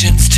questions